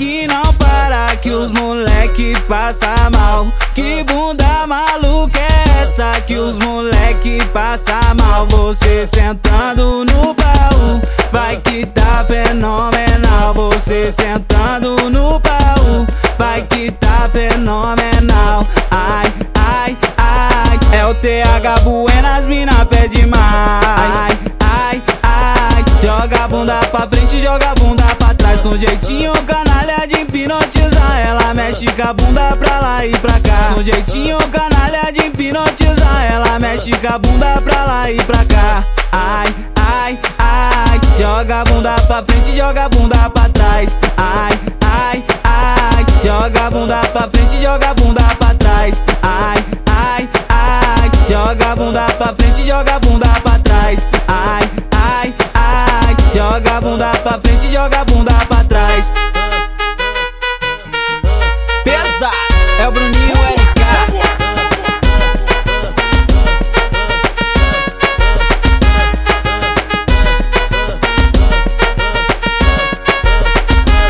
que não para, que os moleque passa mal. Que bunda maluca é essa que os moleque passa mal? Você sentando no baú, vai que tá fenomenal. Você sentando no baú, vai que tá fenomenal. Ai, ai, ai, é o TH Buenas, mina pede mais. Joga a bunda pra frente, joga a bunda pra trás com jeitinho canalha de hipnotizar. Ela mexe com a bunda pra lá e pra cá. Com jeitinho canalha de hipnotizar. Ela mexe com a bunda pra lá e pra cá. Ai, ai, ai, joga a bunda pra frente, joga a bunda pra trás. Ai, ai, ai, joga a bunda pra frente, joga a bunda pra trás. Ai, ai, ai, joga a bunda pra frente, joga a bunda pra trás. Ai, joga a bunda pra frente, joga a bunda pra trás. Pesado, é o Bruninho LK.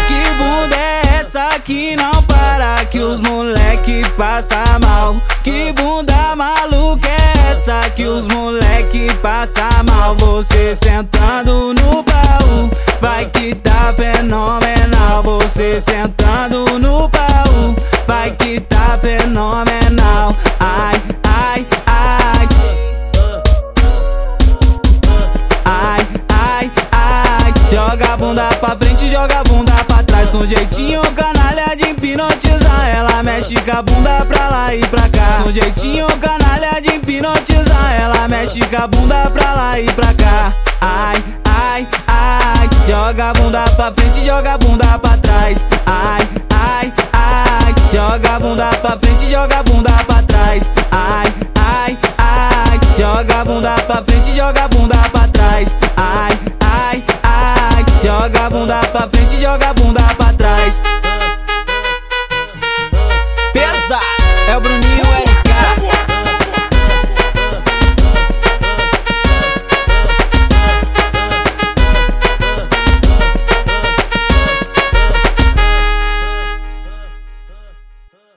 Que bunda é essa que não para, que os moleque passa mal? Que bunda maluca é essa que os moleque passa mal? Você sentando no vai que tá fenomenal. Você sentando no baú, vai que tá fenomenal. Ai, ai, ai. Ai, ai, ai, joga a bunda pra frente, joga a bunda pra trás com jeitinho canalha de hipnotizar. Ela mexe com a bunda pra lá e pra cá. Com jeitinho canalha de hipnotizar. Ela mexe com a bunda pra lá e pra cá. Ai, joga a bunda pra frente, joga a bunda pra trás. Ai, ai, ai, joga a bunda pra frente, joga a bunda pra trás. Ai, ai, ai, joga a bunda pra frente, joga a bunda pra trás. Ai, ai, ai, joga a bunda pra frente, joga a bunda pra trás.